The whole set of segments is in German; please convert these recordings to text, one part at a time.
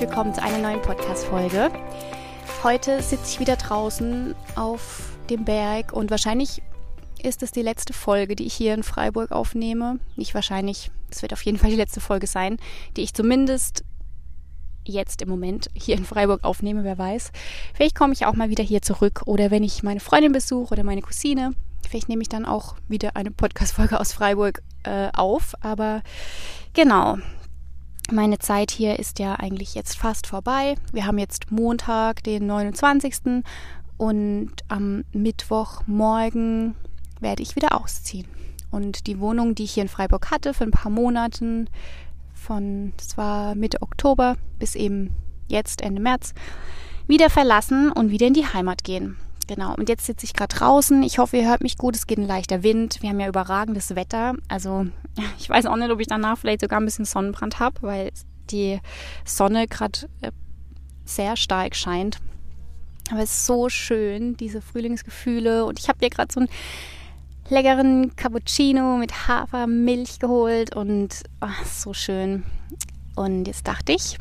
Willkommen zu einer neuen Podcast-Folge. Heute sitze ich wieder draußen auf dem Berg und wahrscheinlich ist es die letzte Folge, die ich hier in Freiburg aufnehme. Nicht wahrscheinlich, es wird auf jeden Fall die letzte Folge sein, die ich zumindest jetzt im Moment hier in Freiburg aufnehme, wer weiß. Vielleicht komme ich auch mal wieder hier zurück oder wenn ich meine Freundin besuche oder meine Cousine, vielleicht nehme ich dann auch wieder eine Podcast-Folge aus Freiburg äh, auf. Aber genau, meine Zeit hier ist ja eigentlich jetzt fast vorbei. Wir haben jetzt Montag, den 29. Und am Mittwochmorgen werde ich wieder ausziehen. Und die Wohnung, die ich hier in Freiburg hatte für ein paar Monaten, von, das war Mitte Oktober bis eben jetzt Ende März, wieder verlassen und wieder in die Heimat gehen. Genau, und jetzt sitze ich gerade draußen. Ich hoffe, ihr hört mich gut. Es geht ein leichter Wind. Wir haben ja überragendes Wetter. Also ich weiß auch nicht, ob ich danach vielleicht sogar ein bisschen Sonnenbrand habe, weil die Sonne gerade äh, sehr stark scheint. Aber es ist so schön, diese Frühlingsgefühle. Und ich habe hier gerade so einen leckeren Cappuccino mit Hafermilch geholt und oh, so schön. Und jetzt dachte ich,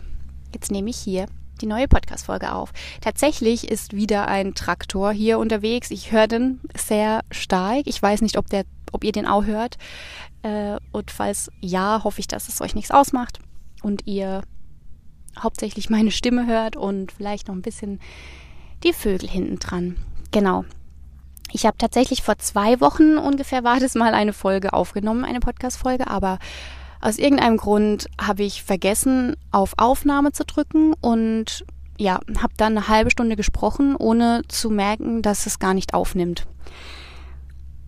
jetzt nehme ich hier die neue Podcast-Folge auf. Tatsächlich ist wieder ein Traktor hier unterwegs. Ich höre den sehr stark. Ich weiß nicht, ob, der, ob ihr den auch hört. Äh, und falls ja, hoffe ich, dass es euch nichts ausmacht und ihr hauptsächlich meine Stimme hört und vielleicht noch ein bisschen die Vögel hinten dran. Genau. Ich habe tatsächlich vor zwei Wochen ungefähr war das mal eine Folge aufgenommen, eine Podcast-Folge, aber aus irgendeinem Grund habe ich vergessen, auf Aufnahme zu drücken und ja, habe dann eine halbe Stunde gesprochen, ohne zu merken, dass es gar nicht aufnimmt.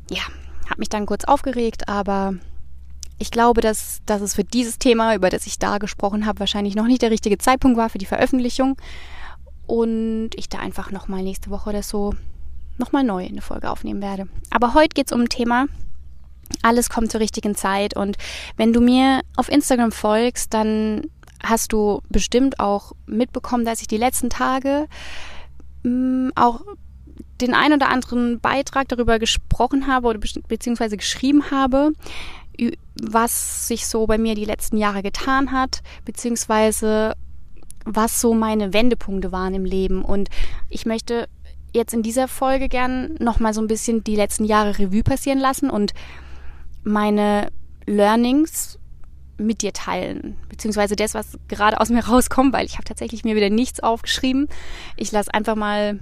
Ja, habe mich dann kurz aufgeregt, aber ich glaube, dass, dass es für dieses Thema, über das ich da gesprochen habe, wahrscheinlich noch nicht der richtige Zeitpunkt war für die Veröffentlichung und ich da einfach nochmal nächste Woche oder so nochmal neu eine Folge aufnehmen werde. Aber heute geht es um ein Thema, alles kommt zur richtigen Zeit. Und wenn du mir auf Instagram folgst, dann hast du bestimmt auch mitbekommen, dass ich die letzten Tage mh, mm, auch den ein oder anderen Beitrag darüber gesprochen habe oder beziehungsweise geschrieben habe, was sich so bei mir die letzten Jahre getan hat, beziehungsweise was so meine Wendepunkte waren im Leben. Und ich möchte jetzt in dieser Folge gern nochmal so ein bisschen die letzten Jahre Revue passieren lassen und meine Learnings mit dir teilen, beziehungsweise das, was gerade aus mir rauskommt, weil ich habe tatsächlich mir wieder nichts aufgeschrieben. Ich lasse einfach mal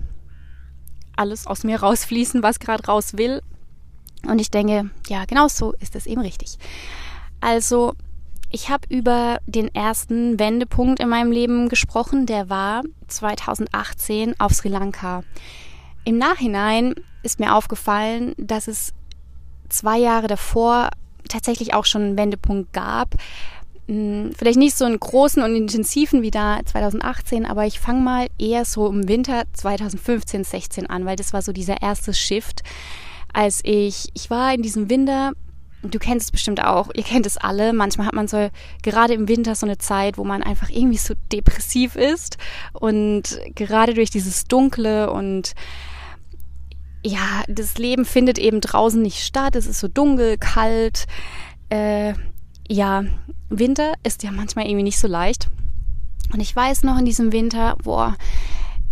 alles aus mir rausfließen, was gerade raus will. Und ich denke, ja, genau so ist es eben richtig. Also, ich habe über den ersten Wendepunkt in meinem Leben gesprochen, der war 2018 auf Sri Lanka. Im Nachhinein ist mir aufgefallen, dass es zwei Jahre davor tatsächlich auch schon einen Wendepunkt gab. Hm, vielleicht nicht so einen großen und intensiven wie da 2018, aber ich fange mal eher so im Winter 2015, 16 an, weil das war so dieser erste Shift, als ich, ich war in diesem Winter, du kennst es bestimmt auch, ihr kennt es alle, manchmal hat man so gerade im Winter so eine Zeit, wo man einfach irgendwie so depressiv ist und gerade durch dieses Dunkle und ja, das Leben findet eben draußen nicht statt. Es ist so dunkel, kalt. Äh, ja, Winter ist ja manchmal irgendwie nicht so leicht. Und ich weiß noch in diesem Winter, boah,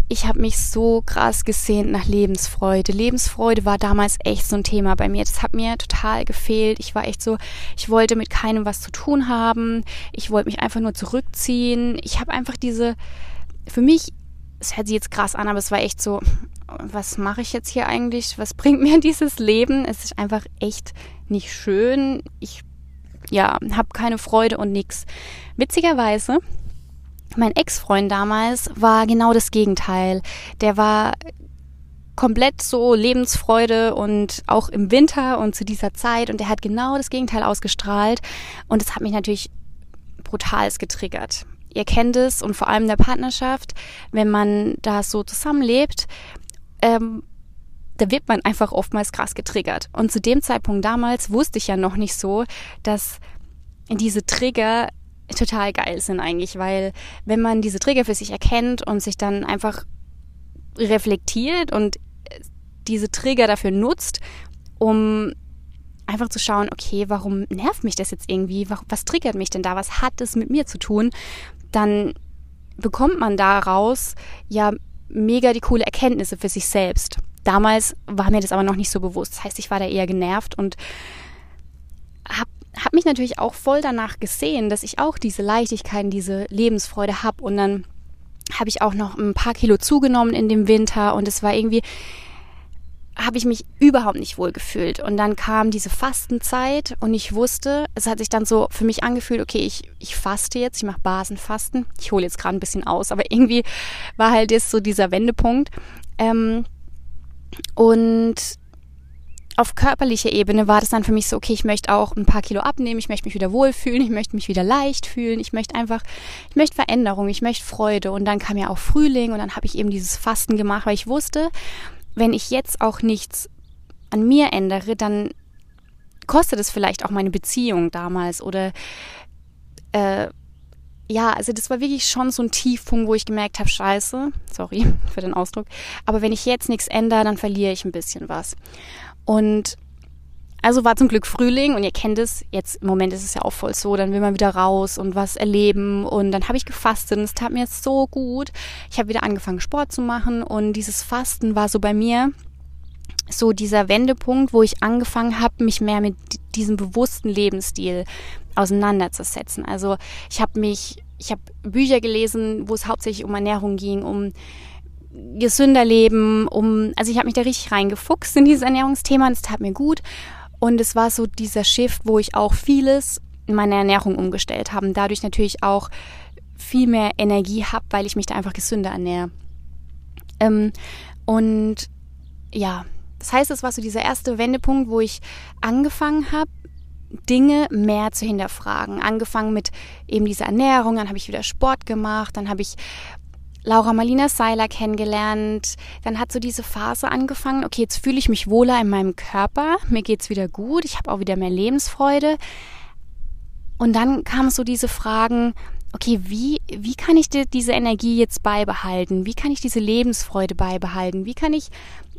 ich habe mich so krass gesehnt nach Lebensfreude. Lebensfreude war damals echt so ein Thema bei mir. Das hat mir total gefehlt. Ich war echt so, ich wollte mit keinem was zu tun haben. Ich wollte mich einfach nur zurückziehen. Ich habe einfach diese, für mich, es hört sich jetzt krass an, aber es war echt so, was mache ich jetzt hier eigentlich? Was bringt mir dieses Leben? Es ist einfach echt nicht schön. Ich ja, habe keine Freude und nix. Witzigerweise, mein Ex-Freund damals war genau das Gegenteil. Der war komplett so Lebensfreude und auch im Winter und zu dieser Zeit und er hat genau das Gegenteil ausgestrahlt und es hat mich natürlich brutal getriggert. Ihr kennt es und vor allem in der Partnerschaft, wenn man da so zusammenlebt, ähm, da wird man einfach oftmals krass getriggert. Und zu dem Zeitpunkt damals wusste ich ja noch nicht so, dass diese Trigger total geil sind eigentlich, weil wenn man diese Trigger für sich erkennt und sich dann einfach reflektiert und diese Trigger dafür nutzt, um einfach zu schauen, okay, warum nervt mich das jetzt irgendwie? Was triggert mich denn da? Was hat es mit mir zu tun? dann bekommt man daraus ja mega die coole Erkenntnisse für sich selbst. Damals war mir das aber noch nicht so bewusst. Das heißt, ich war da eher genervt und habe hab mich natürlich auch voll danach gesehen, dass ich auch diese Leichtigkeit, diese Lebensfreude habe. Und dann habe ich auch noch ein paar Kilo zugenommen in dem Winter und es war irgendwie, habe ich mich überhaupt nicht wohl gefühlt. Und dann kam diese Fastenzeit und ich wusste, es hat sich dann so für mich angefühlt, okay, ich, ich faste jetzt, ich mache Basenfasten. Ich hole jetzt gerade ein bisschen aus, aber irgendwie war halt jetzt so dieser Wendepunkt. Ähm, und auf körperlicher Ebene war das dann für mich so, okay, ich möchte auch ein paar Kilo abnehmen, ich möchte mich wieder wohlfühlen, ich möchte mich wieder leicht fühlen, ich möchte einfach, ich möchte Veränderung, ich möchte Freude. Und dann kam ja auch Frühling und dann habe ich eben dieses Fasten gemacht, weil ich wusste, wenn ich jetzt auch nichts an mir ändere, dann kostet es vielleicht auch meine Beziehung damals oder äh, ja, also das war wirklich schon so ein Tiefpunkt, wo ich gemerkt habe, scheiße, sorry für den Ausdruck, aber wenn ich jetzt nichts ändere, dann verliere ich ein bisschen was. Und also war zum Glück Frühling und ihr kennt es, jetzt im Moment ist es ja auch voll so, dann will man wieder raus und was erleben und dann habe ich gefastet und es tat mir so gut. Ich habe wieder angefangen Sport zu machen und dieses Fasten war so bei mir so dieser Wendepunkt, wo ich angefangen habe, mich mehr mit diesem bewussten Lebensstil auseinanderzusetzen. Also ich habe mich, ich habe Bücher gelesen, wo es hauptsächlich um Ernährung ging, um gesünder leben, um, also ich habe mich da richtig reingefuchst in dieses Ernährungsthema und es tat mir gut. Und es war so dieser Shift, wo ich auch vieles in meiner Ernährung umgestellt habe. Dadurch natürlich auch viel mehr Energie habe, weil ich mich da einfach gesünder ernähre. Ähm, und ja, das heißt, es war so dieser erste Wendepunkt, wo ich angefangen habe, Dinge mehr zu hinterfragen. Angefangen mit eben dieser Ernährung, dann habe ich wieder Sport gemacht, dann habe ich Laura Marlina Seiler kennengelernt. Dann hat so diese Phase angefangen, okay, jetzt fühle ich mich wohler in meinem Körper, mir geht's wieder gut, ich habe auch wieder mehr Lebensfreude. Und dann kamen so diese Fragen, okay, wie, wie kann ich diese Energie jetzt beibehalten? Wie kann ich diese Lebensfreude beibehalten? Wie kann ich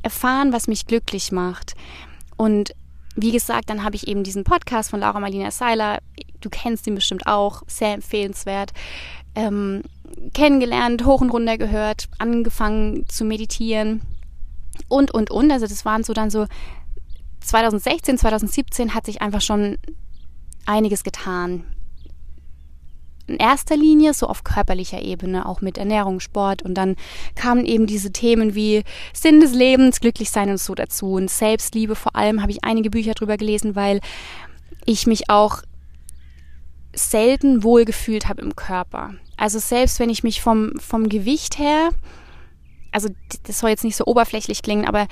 erfahren, was mich glücklich macht? Und wie gesagt, dann habe ich eben diesen Podcast von Laura Marlina Seiler, du kennst ihn bestimmt auch, sehr empfehlenswert, ähm, kennengelernt, hoch und runter gehört, angefangen zu meditieren und, und, und. Also das waren so dann so 2016, 2017 hat sich einfach schon einiges getan. In erster Linie so auf körperlicher Ebene, auch mit Ernährung, Sport und dann kamen eben diese Themen wie Sinn des Lebens, glücklich sein und so dazu und Selbstliebe vor allem habe ich einige Bücher drüber gelesen, weil ich mich auch selten wohlgefühlt habe im Körper. Also selbst wenn ich mich vom, vom Gewicht her, also das soll jetzt nicht so oberflächlich klingen, aber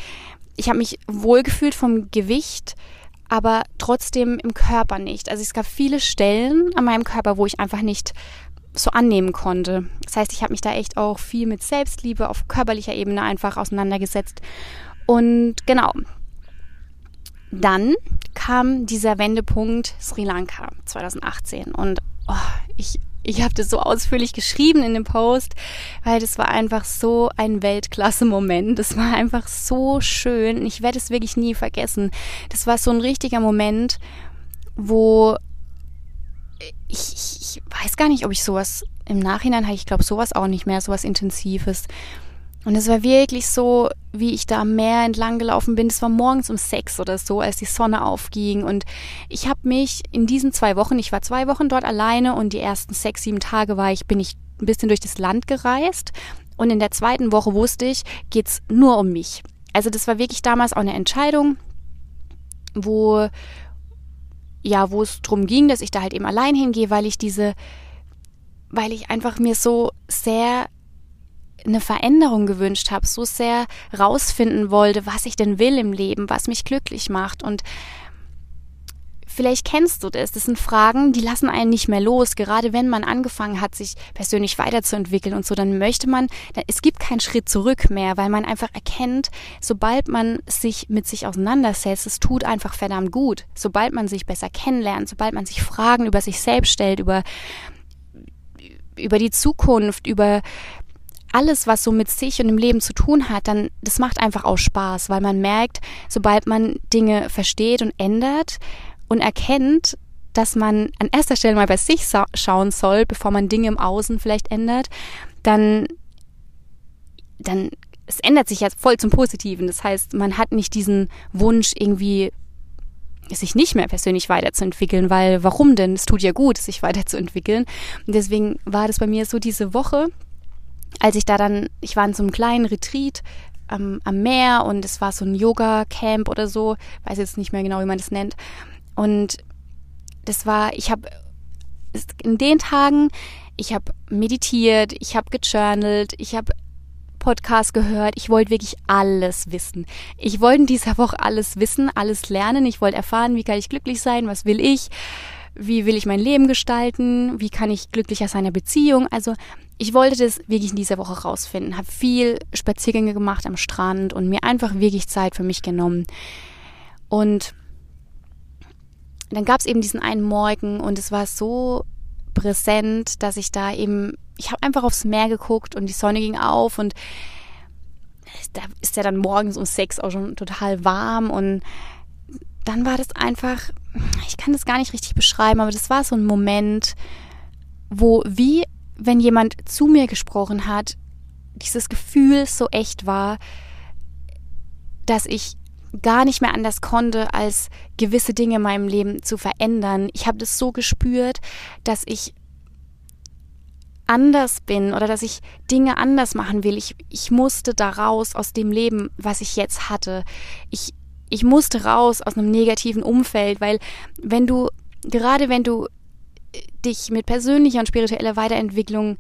ich habe mich wohlgefühlt vom Gewicht, aber trotzdem im Körper nicht. Also es gab viele Stellen an meinem Körper, wo ich einfach nicht so annehmen konnte. Das heißt, ich habe mich da echt auch viel mit Selbstliebe auf körperlicher Ebene einfach auseinandergesetzt. Und genau, dann kam dieser Wendepunkt Sri Lanka 2018 und oh, ich ich habe das so ausführlich geschrieben in dem Post, weil das war einfach so ein Weltklasse-Moment. Das war einfach so schön. Ich werde es wirklich nie vergessen. Das war so ein richtiger Moment, wo ich, ich, ich weiß gar nicht, ob ich sowas im Nachhinein habe. Ich glaube sowas auch nicht mehr, sowas Intensives. Und es war wirklich so, wie ich da am Meer entlang gelaufen bin. Es war morgens um sechs oder so, als die Sonne aufging. Und ich habe mich in diesen zwei Wochen, ich war zwei Wochen dort alleine und die ersten sechs, sieben Tage war ich, bin ich ein bisschen durch das Land gereist. Und in der zweiten Woche wusste ich, geht's nur um mich. Also das war wirklich damals auch eine Entscheidung, wo, ja, wo es drum ging, dass ich da halt eben allein hingehe, weil ich diese, weil ich einfach mir so sehr eine Veränderung gewünscht habe, so sehr rausfinden wollte, was ich denn will im Leben, was mich glücklich macht und Vielleicht kennst du das. Das sind Fragen, die lassen einen nicht mehr los. Gerade wenn man angefangen hat, sich persönlich weiterzuentwickeln und so, dann möchte man, es gibt keinen Schritt zurück mehr, weil man einfach erkennt, sobald man sich mit sich auseinandersetzt, es tut einfach verdammt gut. Sobald man sich besser kennenlernt, sobald man sich Fragen über sich selbst stellt, über, über die Zukunft, über alles, was so mit sich und dem Leben zu tun hat, dann das macht einfach auch Spaß, weil man merkt, sobald man Dinge versteht und ändert und erkennt, dass man an erster Stelle mal bei sich schauen soll, bevor man Dinge im Außen vielleicht ändert, dann, dann, es ändert sich jetzt voll zum Positiven. Das heißt, man hat nicht diesen Wunsch, irgendwie sich nicht mehr persönlich weiterzuentwickeln, weil warum denn? Es tut ja gut, sich weiterzuentwickeln. Und deswegen war das bei mir so diese Woche, als ich da dann, ich war in so einem kleinen Retreat am, am Meer und es war so ein Yoga-Camp oder so, weiß jetzt nicht mehr genau, wie man das nennt. Und das war, ich habe in den Tagen, ich habe meditiert, ich habe gejournalt, ich habe Podcast gehört. Ich wollte wirklich alles wissen. Ich wollte in dieser Woche alles wissen, alles lernen. Ich wollte erfahren, wie kann ich glücklich sein, was will ich, wie will ich mein Leben gestalten, wie kann ich glücklicher sein in der Beziehung. Also ich wollte das wirklich in dieser Woche rausfinden, habe viel Spaziergänge gemacht am Strand und mir einfach wirklich Zeit für mich genommen. Und dann gab es eben diesen einen Morgen und es war so präsent, dass ich da eben, ich habe einfach aufs Meer geguckt und die Sonne ging auf und da ist ja dann morgens um sechs auch schon total warm und dann war das einfach, ich kann das gar nicht richtig beschreiben, aber das war so ein Moment, wo wie wenn jemand zu mir gesprochen hat, dieses Gefühl so echt war, dass ich gar nicht mehr anders konnte, als gewisse Dinge in meinem Leben zu verändern. Ich habe das so gespürt, dass ich anders bin oder dass ich Dinge anders machen will. Ich, ich musste da raus aus dem Leben, was ich jetzt hatte. Ich, ich musste raus aus einem negativen Umfeld, weil wenn du, gerade wenn du dich mit persönlicher und spiritueller Weiterentwicklung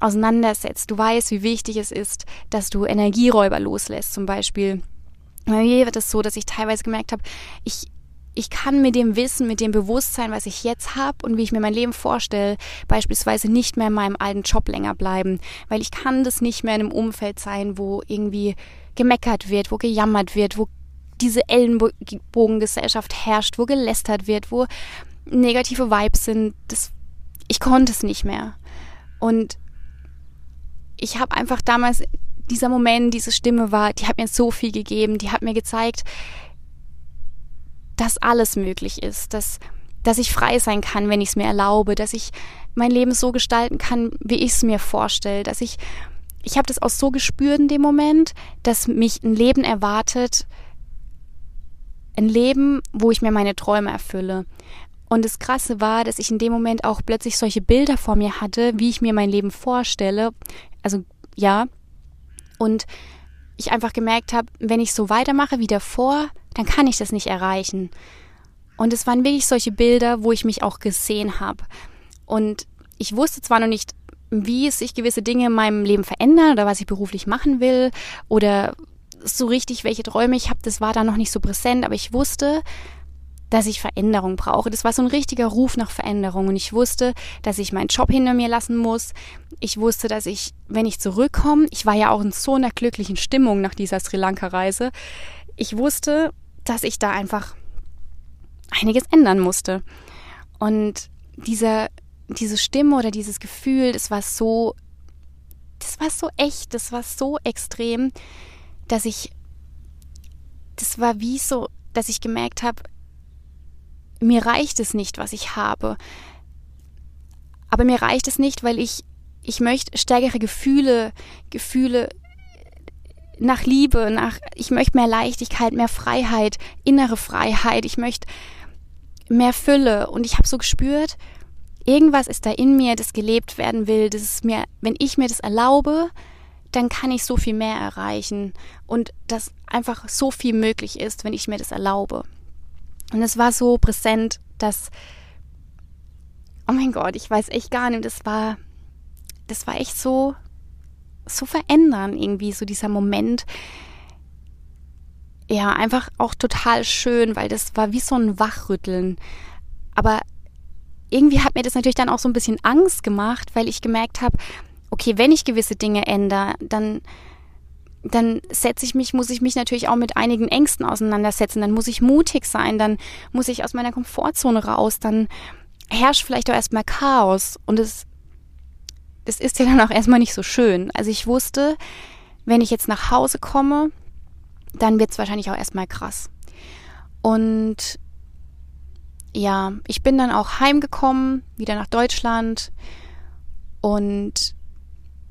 auseinandersetzt, du weißt, wie wichtig es ist, dass du Energieräuber loslässt, zum Beispiel. Bei mir wird es so, dass ich teilweise gemerkt habe, ich, ich kann mit dem Wissen, mit dem Bewusstsein, was ich jetzt habe und wie ich mir mein Leben vorstelle, beispielsweise nicht mehr in meinem alten Job länger bleiben, weil ich kann das nicht mehr in einem Umfeld sein, wo irgendwie gemeckert wird, wo gejammert wird, wo diese Ellenbogengesellschaft herrscht, wo gelästert wird, wo negative Vibes sind. Das, ich konnte es nicht mehr. Und ich habe einfach damals dieser Moment, diese Stimme war, die hat mir so viel gegeben, die hat mir gezeigt, dass alles möglich ist, dass, dass ich frei sein kann, wenn ich es mir erlaube, dass ich mein Leben so gestalten kann, wie ich es mir vorstelle, dass ich, ich habe das auch so gespürt in dem Moment, dass mich ein Leben erwartet, ein Leben, wo ich mir meine Träume erfülle. Und das Krasse war, dass ich in dem Moment auch plötzlich solche Bilder vor mir hatte, wie ich mir mein Leben vorstelle. Also ja, und ich einfach gemerkt habe, wenn ich so weitermache wie davor, dann kann ich das nicht erreichen. Und es waren wirklich solche Bilder, wo ich mich auch gesehen habe. Und ich wusste zwar noch nicht, wie sich gewisse Dinge in meinem Leben verändern oder was ich beruflich machen will oder so richtig, welche Träume ich habe, das war da noch nicht so präsent, aber ich wusste, dass ich Veränderung brauche. Das war so ein richtiger Ruf nach Veränderung. Und ich wusste, dass ich meinen Job hinter mir lassen muss. Ich wusste, dass ich, wenn ich zurückkomme, ich war ja auch in so einer glücklichen Stimmung nach dieser Sri Lanka-Reise. Ich wusste, dass ich da einfach einiges ändern musste. Und dieser, diese Stimme oder dieses Gefühl, das war so, das war so echt, das war so extrem, dass ich, das war wie so, dass ich gemerkt habe, mir reicht es nicht, was ich habe. Aber mir reicht es nicht, weil ich, ich möchte stärkere Gefühle, Gefühle nach Liebe, nach, ich möchte mehr Leichtigkeit, mehr Freiheit, innere Freiheit, ich möchte mehr Fülle. Und ich habe so gespürt, irgendwas ist da in mir, das gelebt werden will, das ist mir, wenn ich mir das erlaube, dann kann ich so viel mehr erreichen und dass einfach so viel möglich ist, wenn ich mir das erlaube. Und es war so präsent, dass, oh mein Gott, ich weiß echt gar nicht, das war, das war echt so, so verändern irgendwie, so dieser Moment. Ja, einfach auch total schön, weil das war wie so ein Wachrütteln. Aber irgendwie hat mir das natürlich dann auch so ein bisschen Angst gemacht, weil ich gemerkt habe, okay, wenn ich gewisse Dinge ändere, dann dann setze ich mich, muss ich mich natürlich auch mit einigen Ängsten auseinandersetzen. Dann muss ich mutig sein, dann muss ich aus meiner Komfortzone raus, dann herrscht vielleicht auch erstmal Chaos. Und es, es ist ja dann auch erstmal nicht so schön. Also ich wusste, wenn ich jetzt nach Hause komme, dann wird es wahrscheinlich auch erstmal krass. Und ja, ich bin dann auch heimgekommen, wieder nach Deutschland und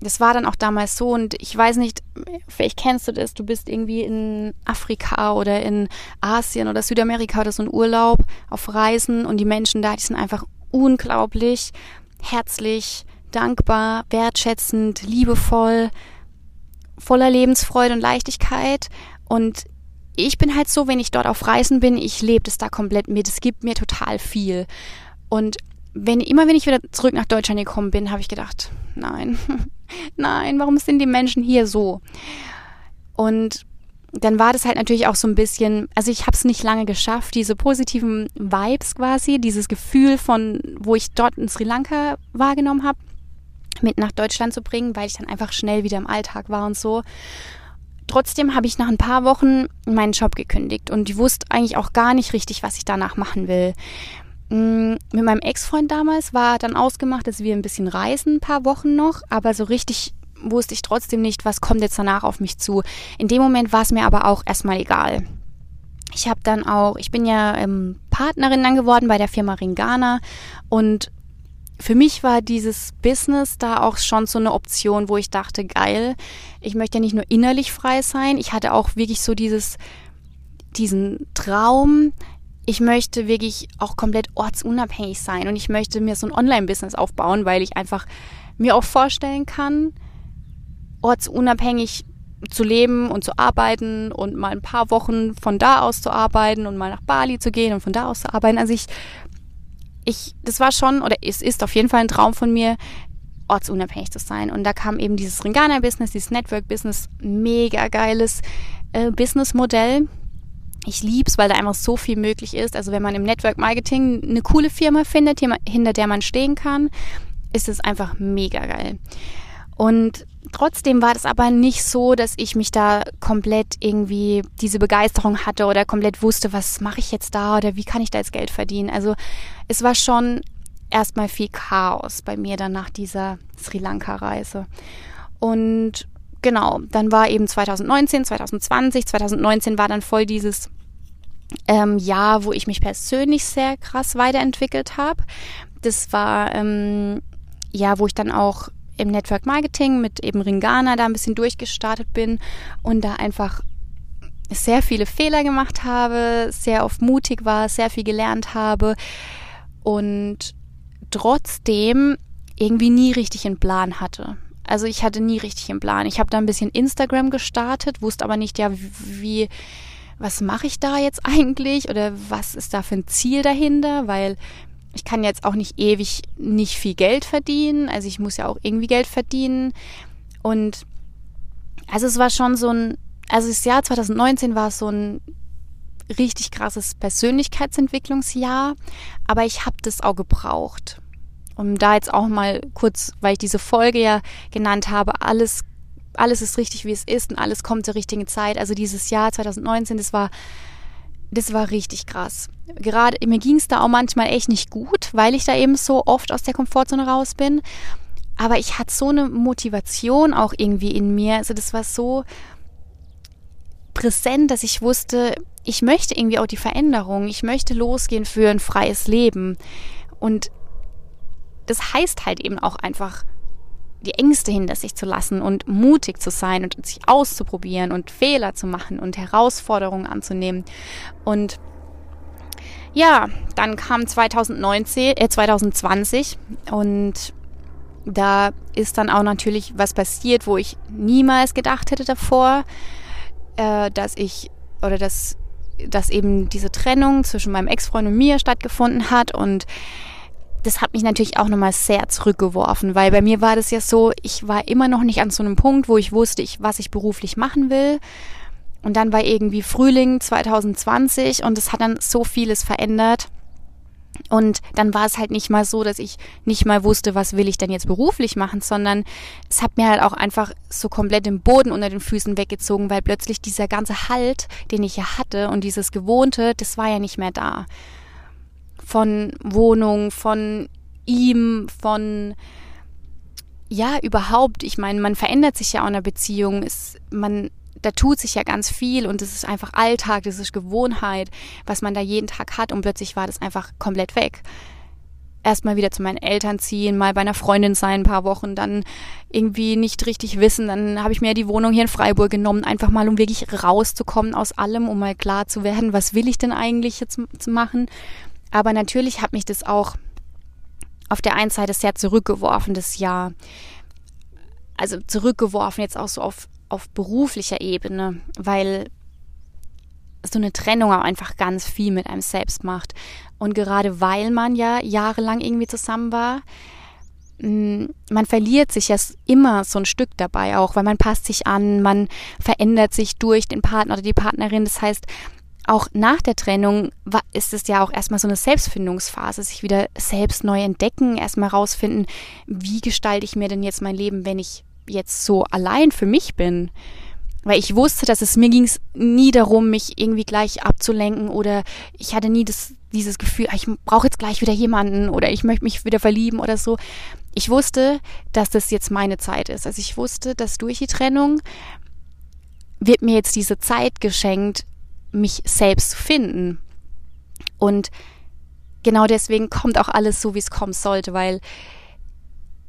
das war dann auch damals so und ich weiß nicht, vielleicht kennst du das, du bist irgendwie in Afrika oder in Asien oder Südamerika oder so ein Urlaub auf Reisen und die Menschen da, die sind einfach unglaublich herzlich, dankbar, wertschätzend, liebevoll, voller Lebensfreude und Leichtigkeit und ich bin halt so, wenn ich dort auf Reisen bin, ich lebe das da komplett mit. Es gibt mir total viel. Und wenn, immer wenn ich wieder zurück nach Deutschland gekommen bin, habe ich gedacht, nein, nein, warum sind die Menschen hier so? Und dann war das halt natürlich auch so ein bisschen, also ich habe es nicht lange geschafft, diese positiven Vibes quasi, dieses Gefühl von, wo ich dort in Sri Lanka wahrgenommen habe, mit nach Deutschland zu bringen, weil ich dann einfach schnell wieder im Alltag war und so. Trotzdem habe ich nach ein paar Wochen meinen Job gekündigt und ich wusste eigentlich auch gar nicht richtig, was ich danach machen will. Mm, mit meinem Ex-Freund damals war dann ausgemacht, dass wir ein bisschen reisen, ein paar Wochen noch, aber so richtig wusste ich trotzdem nicht, was kommt jetzt danach auf mich zu. In dem Moment war es mir aber auch erstmal egal. Ich habe dann auch, ich bin ja ähm, Partnerin dann geworden bei der Firma Ringana und für mich war dieses Business da auch schon so eine Option, wo ich dachte, geil, ich möchte ja nicht nur innerlich frei sein, ich hatte auch wirklich so dieses, diesen Traum, ich möchte wirklich auch komplett ortsunabhängig sein und ich möchte mir so ein Online-Business aufbauen, weil ich einfach mir auch vorstellen kann, ortsunabhängig zu leben und zu arbeiten und mal ein paar Wochen von da aus zu arbeiten und mal nach Bali zu gehen und von da aus zu arbeiten. Also ich ich, das war schon, oder es ist auf jeden Fall ein Traum von mir, ortsunabhängig zu sein. Und da kam eben dieses Ringana-Business, dieses Network-Business, mega geiles äh, Business-Modell. Ich lieb's, weil da einfach so viel möglich ist. Also wenn man im Network-Marketing eine coole Firma findet, hinter der man stehen kann, ist es einfach mega geil. Und trotzdem war das aber nicht so, dass ich mich da komplett irgendwie diese Begeisterung hatte oder komplett wusste, was mache ich jetzt da oder wie kann ich da jetzt Geld verdienen. Also es war schon erstmal viel Chaos bei mir dann nach dieser Sri Lanka-Reise. Und genau, dann war eben 2019, 2020, 2019 war dann voll dieses ähm, Jahr, wo ich mich persönlich sehr krass weiterentwickelt habe. Das war ähm, ja, wo ich dann auch im Network Marketing mit eben Ringana da ein bisschen durchgestartet bin und da einfach sehr viele Fehler gemacht habe, sehr oft mutig war, sehr viel gelernt habe und trotzdem irgendwie nie richtig einen Plan hatte. Also ich hatte nie richtig einen Plan. Ich habe da ein bisschen Instagram gestartet, wusste aber nicht ja, wie, was mache ich da jetzt eigentlich oder was ist da für ein Ziel dahinter, weil ich kann jetzt auch nicht ewig nicht viel Geld verdienen. Also ich muss ja auch irgendwie Geld verdienen. Und also es war schon so ein, also das Jahr 2019 war so ein richtig krasses Persönlichkeitsentwicklungsjahr, aber ich habe das auch gebraucht. Um da jetzt auch mal kurz, weil ich diese Folge ja genannt habe, alles alles ist richtig, wie es ist und alles kommt zur richtigen Zeit. Also dieses Jahr 2019, das war das war richtig krass. Gerade mir ging es da auch manchmal echt nicht gut, weil ich da eben so oft aus der Komfortzone raus bin. Aber ich hatte so eine Motivation auch irgendwie in mir. Also das war so präsent, dass ich wusste, ich möchte irgendwie auch die Veränderung. Ich möchte losgehen für ein freies Leben. Und das heißt halt eben auch einfach die Ängste hinter sich zu lassen und mutig zu sein und sich auszuprobieren und Fehler zu machen und Herausforderungen anzunehmen. Und ja, dann kam 2019, äh 2020 und da ist dann auch natürlich was passiert, wo ich niemals gedacht hätte davor, äh, dass ich oder dass, dass eben diese Trennung zwischen meinem Ex-Freund und mir stattgefunden hat und das hat mich natürlich auch nochmal sehr zurückgeworfen, weil bei mir war das ja so, ich war immer noch nicht an so einem Punkt, wo ich wusste, ich, was ich beruflich machen will. Und dann war irgendwie Frühling 2020 und es hat dann so vieles verändert. Und dann war es halt nicht mal so, dass ich nicht mal wusste, was will ich denn jetzt beruflich machen, sondern es hat mir halt auch einfach so komplett den Boden unter den Füßen weggezogen, weil plötzlich dieser ganze Halt, den ich ja hatte und dieses Gewohnte, das war ja nicht mehr da von Wohnung, von ihm, von ja, überhaupt. Ich meine, man verändert sich ja auch in einer Beziehung. Ist, man da tut sich ja ganz viel und es ist einfach Alltag, das ist Gewohnheit, was man da jeden Tag hat und plötzlich war das einfach komplett weg. Erstmal wieder zu meinen Eltern ziehen, mal bei einer Freundin sein, ein paar Wochen, dann irgendwie nicht richtig wissen. Dann habe ich mir die Wohnung hier in Freiburg genommen, einfach mal, um wirklich rauszukommen aus allem, um mal klar zu werden, was will ich denn eigentlich jetzt machen. Aber natürlich hat mich das auch auf der einen Seite sehr zurückgeworfen, das Jahr. Also zurückgeworfen jetzt auch so auf auf beruflicher Ebene, weil so eine Trennung auch einfach ganz viel mit einem selbst macht. Und gerade weil man ja jahrelang irgendwie zusammen war, mm, man verliert sich ja immer so ein Stück dabei auch, weil man passt sich an, man verändert sich durch den Partner oder die Partnerin. Das heißt, auch nach der Trennung ist es ja auch erstmal so eine Selbstfindungsphase, sich wieder selbst neu entdecken, erstmal rausfinden, wie gestalte ich mir denn jetzt mein Leben, wenn ich jetzt so allein für mich bin, weil ich wusste, dass es mir ging es nie darum, mich irgendwie gleich abzulenken oder ich hatte nie das, dieses Gefühl, ah, ich brauche jetzt gleich wieder jemanden oder ich möchte mich wieder verlieben oder so. Ich wusste, dass das jetzt meine Zeit ist. Also ich wusste, dass durch die Trennung wird mir jetzt diese Zeit geschenkt, mich selbst zu finden. Und genau deswegen kommt auch alles so, wie es kommen sollte, weil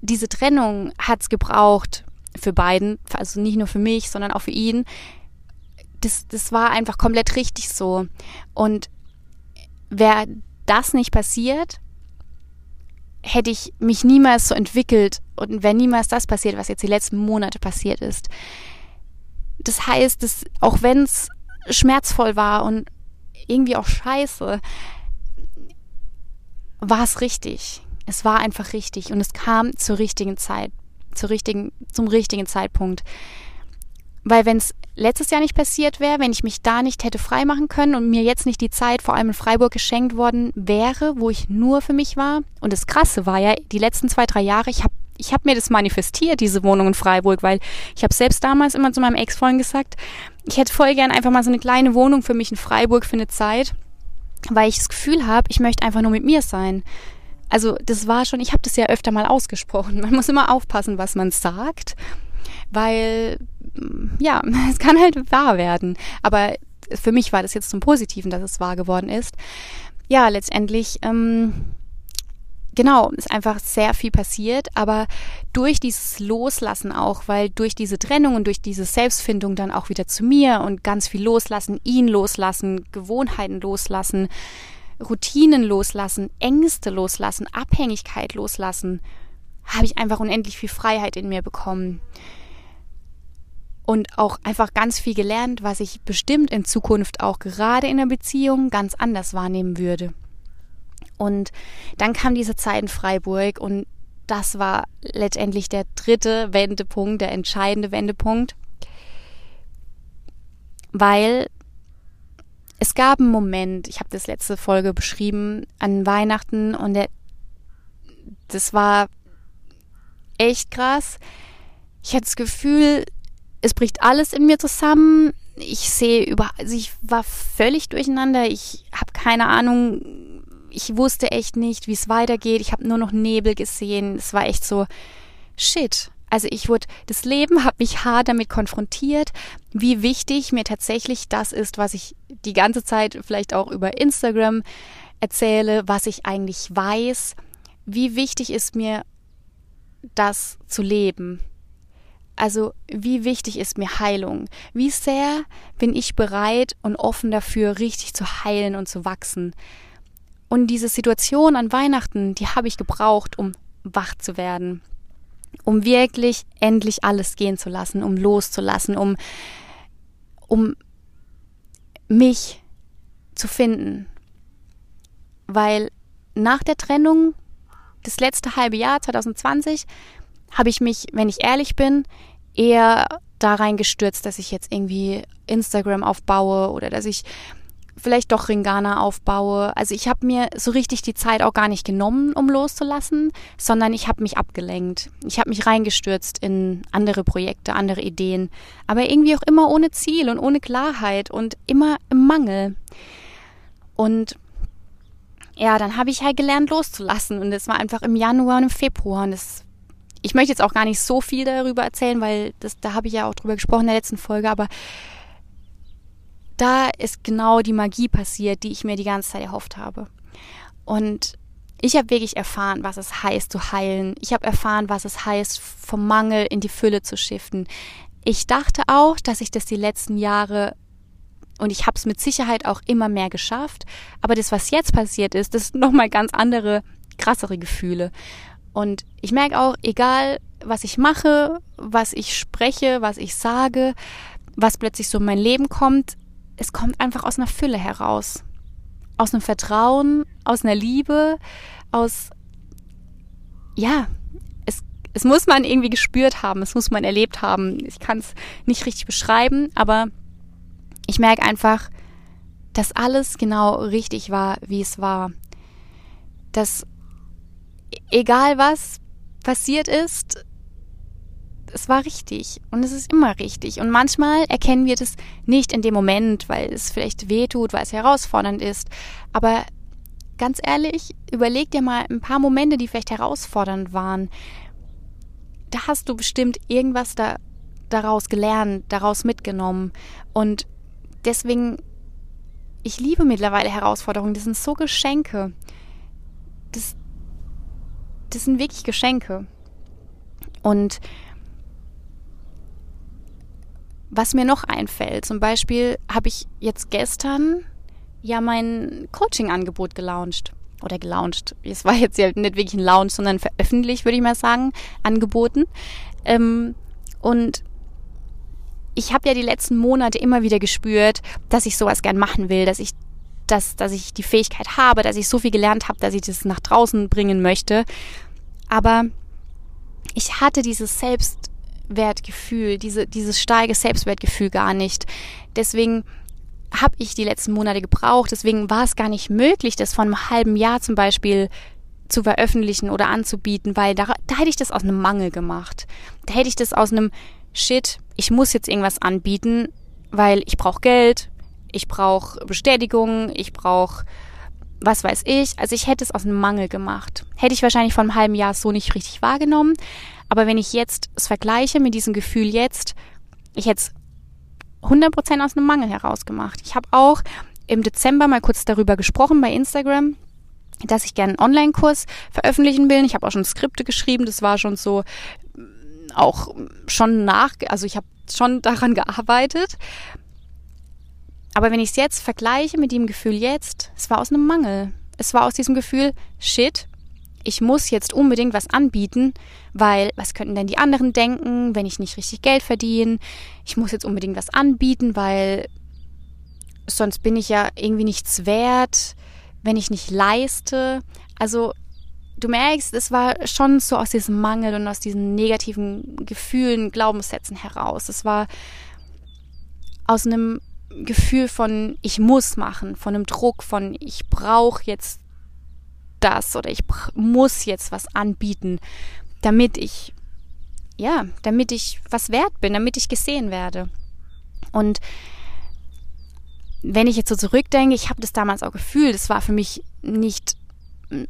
diese Trennung hat es gebraucht für beiden, also nicht nur für mich, sondern auch für ihn. Das, das war einfach komplett richtig so. Und wäre das nicht passiert, hätte ich mich niemals so entwickelt und wäre niemals das passiert, was jetzt die letzten Monate passiert ist. Das heißt, dass auch wenn es schmerzvoll war und irgendwie auch scheiße, war es richtig. Es war einfach richtig und es kam zur richtigen Zeit, zur richtigen, zum richtigen Zeitpunkt. Weil wenn es letztes Jahr nicht passiert wäre, wenn ich mich da nicht hätte freimachen können und mir jetzt nicht die Zeit vor allem in Freiburg geschenkt worden wäre, wo ich nur für mich war. Und das Krasse war ja, die letzten zwei, drei Jahre, ich habe ich hab mir das manifestiert, diese Wohnung in Freiburg, weil ich habe selbst damals immer zu meinem Ex-Freund gesagt, ich hätte voll gern einfach mal so eine kleine Wohnung für mich in Freiburg für eine Zeit, weil ich das Gefühl habe, ich möchte einfach nur mit mir sein. Also das war schon, ich habe das ja öfter mal ausgesprochen. Man muss immer aufpassen, was man sagt, weil ja, es kann halt wahr werden. Aber für mich war das jetzt zum Positiven, dass es wahr geworden ist. Ja, letztendlich, ähm, genau, ist einfach sehr viel passiert, aber durch dieses Loslassen auch, weil durch diese Trennung und durch diese Selbstfindung dann auch wieder zu mir und ganz viel loslassen, ihn loslassen, Gewohnheiten loslassen, Routinen loslassen, Ängste loslassen, Abhängigkeit loslassen, habe ich einfach unendlich viel Freiheit in mir bekommen. Und auch einfach ganz viel gelernt, was ich bestimmt in Zukunft auch gerade in der Beziehung ganz anders wahrnehmen würde. Und dann kam diese Zeit in Freiburg und das war letztendlich der dritte Wendepunkt, der entscheidende Wendepunkt, weil es gab einen Moment, ich habe das letzte Folge beschrieben, an Weihnachten und der, das war echt krass. Ich hatte das Gefühl, es bricht alles in mir zusammen. Ich sehe über, also ich war völlig durcheinander. Ich habe keine Ahnung. Ich wusste echt nicht, wie es weitergeht. Ich habe nur noch Nebel gesehen. Es war echt so, shit. Also ich wurde, das Leben hat mich hart damit konfrontiert, wie wichtig mir tatsächlich das ist, was ich die ganze Zeit vielleicht auch über Instagram erzähle, was ich eigentlich weiß. Wie wichtig ist mir das zu leben? Also wie wichtig ist mir Heilung? Wie sehr bin ich bereit und offen dafür, richtig zu heilen und zu wachsen? Und diese Situation an Weihnachten, die habe ich gebraucht, um wach zu werden um wirklich endlich alles gehen zu lassen, um loszulassen, um, um mich zu finden. Weil nach der Trennung, das letzte halbe Jahr 2020, habe ich mich, wenn ich ehrlich bin, eher da reingestürzt, dass ich jetzt irgendwie Instagram aufbaue oder dass ich vielleicht doch Ringana aufbaue. Also ich habe mir so richtig die Zeit auch gar nicht genommen, um loszulassen, sondern ich habe mich abgelenkt. Ich habe mich reingestürzt in andere Projekte, andere Ideen, aber irgendwie auch immer ohne Ziel und ohne Klarheit und immer im Mangel. Und ja, dann habe ich halt gelernt loszulassen und es war einfach im Januar und im Februar und es ich möchte jetzt auch gar nicht so viel darüber erzählen, weil das, da habe ich ja auch drüber gesprochen in der letzten Folge, aber da ist genau die Magie passiert, die ich mir die ganze Zeit erhofft habe. Und ich habe wirklich erfahren, was es heißt zu heilen. Ich habe erfahren, was es heißt, vom Mangel in die Fülle zu shiften. Ich dachte auch, dass ich das die letzten Jahre und ich habe es mit Sicherheit auch immer mehr geschafft. Aber das, was jetzt passiert ist, das sind nochmal ganz andere, krassere Gefühle. Und ich merke auch, egal was ich mache, was ich spreche, was ich sage, was plötzlich so in mein Leben kommt, es kommt einfach aus einer Fülle heraus. Aus einem Vertrauen, aus einer Liebe, aus, ja, es, es muss man irgendwie gespürt haben, es muss man erlebt haben. Ich kann es nicht richtig beschreiben, aber ich merke einfach, dass alles genau richtig war, wie es war. Dass egal was passiert ist, es war richtig und es ist immer richtig. Und manchmal erkennen wir das nicht in dem Moment, weil es vielleicht weh tut, weil es herausfordernd ist. Aber ganz ehrlich, überleg dir mal ein paar Momente, die vielleicht herausfordernd waren. Da hast du bestimmt irgendwas da, daraus gelernt, daraus mitgenommen. Und deswegen, ich liebe mittlerweile Herausforderungen. Das sind so Geschenke. Das, das sind wirklich Geschenke. Und was mir noch einfällt, zum Beispiel habe ich jetzt gestern ja mein Coaching-Angebot gelauncht. Oder gelauncht. Es war jetzt ja nicht wirklich ein Launch, sondern veröffentlicht, würde ich mal sagen, angeboten. Ähm, und ich habe ja die letzten Monate immer wieder gespürt, dass ich sowas gern machen will, dass ich dass, dass ich die Fähigkeit habe, dass ich so viel gelernt habe, dass ich das nach draußen bringen möchte. Aber ich hatte dieses Selbstwertgefühl, diese, dieses starke Selbstwertgefühl gar nicht. Deswegen habe ich die letzten Monate gebraucht. Deswegen war es gar nicht möglich, das von einem halben Jahr zum Beispiel zu veröffentlichen oder anzubieten, weil da, da hätte ich das aus einem Mangel gemacht. Da hätte ich das aus einem shit, ich muss jetzt irgendwas anbieten, weil ich brauche Geld, ich brauche Bestätigung, ich brauche was weiß ich. Also ich hätte es aus einem Mangel gemacht. Hätte ich wahrscheinlich vor einem halben Jahr so nicht richtig wahrgenommen. Aber wenn ich jetzt es vergleiche mit diesem Gefühl jetzt, ich hätte es 100% aus einem Mangel heraus gemacht. Ich habe auch im Dezember mal kurz darüber gesprochen bei Instagram, dass ich gerne einen Online-Kurs veröffentlichen will. Ich habe auch schon Skripte geschrieben. Das war schon so auch schon nach, also ich habe schon daran gearbeitet. Aber wenn ich es jetzt vergleiche mit dem Gefühl jetzt, es war aus einem Mangel. Es war aus diesem Gefühl, shit, ich muss jetzt unbedingt was anbieten, weil was könnten denn die anderen denken, wenn ich nicht richtig Geld verdiene? Ich muss jetzt unbedingt was anbieten, weil sonst bin ich ja irgendwie nichts wert, wenn ich nicht leiste. Also du merkst, es war schon so aus diesem Mangel und aus diesen negativen Gefühlen, Glaubenssätzen heraus. Es war aus einem Gefühl von ich muss machen, von einem Druck, von ich brauche jetzt das oder ich muss jetzt was anbieten, damit ich ja, damit ich was wert bin, damit ich gesehen werde. Und wenn ich jetzt so zurückdenke, ich habe das damals auch gefühlt, es war für mich nicht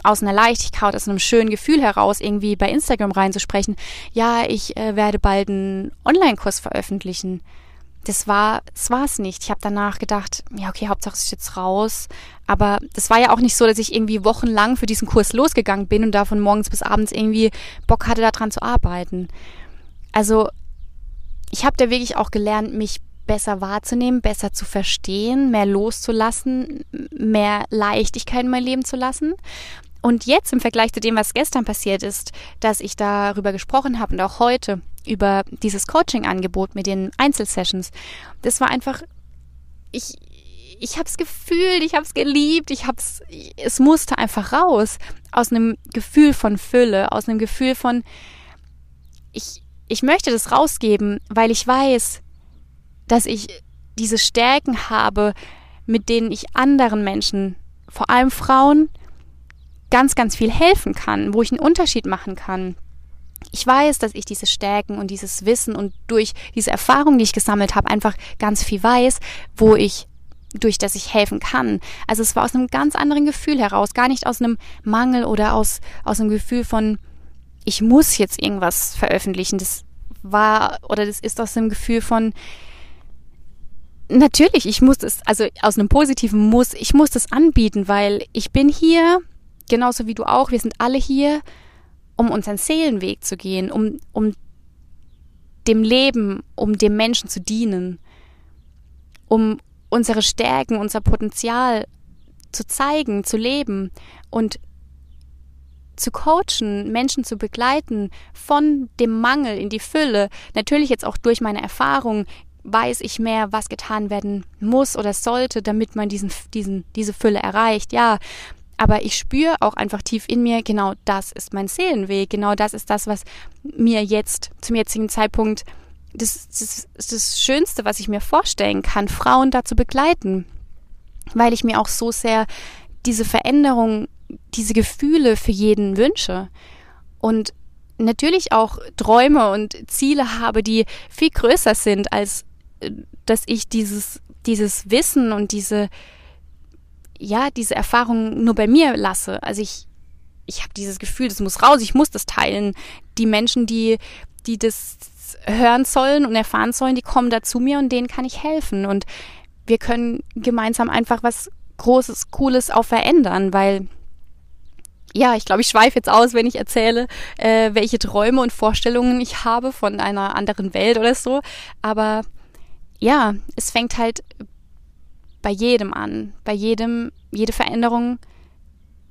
aus einer Leichtigkeit, aus einem schönen Gefühl heraus irgendwie bei Instagram reinzusprechen, ja, ich äh, werde bald einen Online-Kurs veröffentlichen. Das war, es nicht. Ich habe danach gedacht, ja, okay, Hauptsache es ist jetzt raus. Aber das war ja auch nicht so, dass ich irgendwie wochenlang für diesen Kurs losgegangen bin und da von morgens bis abends irgendwie Bock hatte, daran zu arbeiten. Also, ich habe da wirklich auch gelernt, mich besser wahrzunehmen, besser zu verstehen, mehr loszulassen, mehr Leichtigkeit in mein Leben zu lassen. Und jetzt im Vergleich zu dem, was gestern passiert ist, dass ich darüber gesprochen habe und auch heute über dieses Coaching-Angebot mit den Einzelsessions, das war einfach, ich, ich habe es gefühlt, ich habe es geliebt, ich habe es, es musste einfach raus aus einem Gefühl von Fülle, aus einem Gefühl von, ich, ich möchte das rausgeben, weil ich weiß, dass ich diese Stärken habe, mit denen ich anderen Menschen, vor allem Frauen, ganz, ganz viel helfen kann, wo ich einen Unterschied machen kann. Ich weiß, dass ich diese Stärken und dieses Wissen und durch diese Erfahrung, die ich gesammelt habe, einfach ganz viel weiß, wo ich durch das ich helfen kann. Also es war aus einem ganz anderen Gefühl heraus, gar nicht aus einem Mangel oder aus, aus einem Gefühl von, ich muss jetzt irgendwas veröffentlichen. Das war oder das ist aus dem Gefühl von, natürlich, ich muss es, also aus einem positiven Muss, ich muss das anbieten, weil ich bin hier, genauso wie du auch, wir sind alle hier, um unseren Seelenweg zu gehen, um, um dem Leben, um dem Menschen zu dienen, um unsere Stärken, unser Potenzial zu zeigen, zu leben und zu coachen, Menschen zu begleiten, von dem Mangel in die Fülle. Natürlich jetzt auch durch meine Erfahrung weiß ich mehr, was getan werden muss oder sollte, damit man diesen, diesen, diese Fülle erreicht. Ja, aber ich spüre auch einfach tief in mir, genau das ist mein Seelenweg, genau das ist das, was mir jetzt zum jetzigen Zeitpunkt das, das, das, Schönste, was ich mir vorstellen kann, Frauen dazu begleiten, weil ich mir auch so sehr diese Veränderung, diese Gefühle für jeden wünsche. Und natürlich auch Träume und Ziele habe, die viel größer sind, als äh, dass ich dieses, dieses Wissen und diese, ja, diese Erfahrung nur bei mir lasse. Also ich, ich habe dieses Gefühl, das muss raus, ich muss das teilen. Die Menschen, die, die das hören sollen und erfahren sollen, die kommen da zu mir und denen kann ich helfen. Und wir können gemeinsam einfach was Großes, Cooles auch verändern, weil ja, ich glaube, ich schweife jetzt aus, wenn ich erzähle, äh, welche Träume und Vorstellungen ich habe von einer anderen Welt oder so. Aber ja, es fängt halt bei jedem an, bei jedem, jede Veränderung,